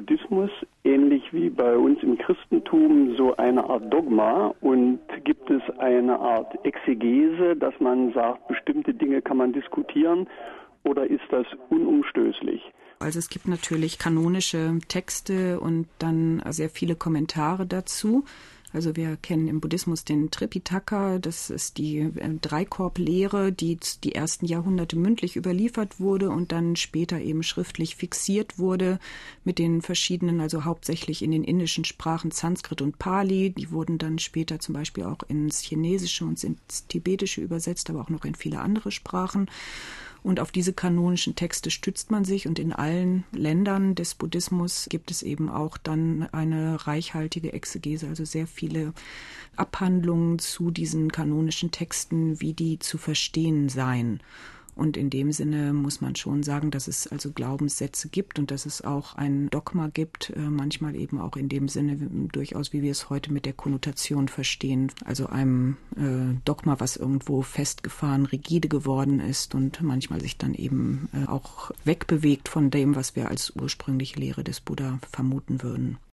Buddhismus ähnlich wie bei uns im Christentum so eine Art Dogma und gibt es eine Art Exegese, dass man sagt, bestimmte Dinge kann man diskutieren oder ist das unumstößlich? Also es gibt natürlich kanonische Texte und dann sehr viele Kommentare dazu. Also wir kennen im Buddhismus den Tripitaka, das ist die äh, Dreikorb-Lehre, die die ersten Jahrhunderte mündlich überliefert wurde und dann später eben schriftlich fixiert wurde mit den verschiedenen, also hauptsächlich in den indischen Sprachen Sanskrit und Pali. Die wurden dann später zum Beispiel auch ins Chinesische und ins Tibetische übersetzt, aber auch noch in viele andere Sprachen. Und auf diese kanonischen Texte stützt man sich und in allen Ländern des Buddhismus gibt es eben auch dann eine reichhaltige Exegese, also sehr viele Abhandlungen zu diesen kanonischen Texten, wie die zu verstehen seien. Und in dem Sinne muss man schon sagen, dass es also Glaubenssätze gibt und dass es auch ein Dogma gibt, äh, manchmal eben auch in dem Sinne durchaus, wie wir es heute mit der Konnotation verstehen, also einem äh, Dogma, was irgendwo festgefahren, rigide geworden ist und manchmal sich dann eben äh, auch wegbewegt von dem, was wir als ursprüngliche Lehre des Buddha vermuten würden.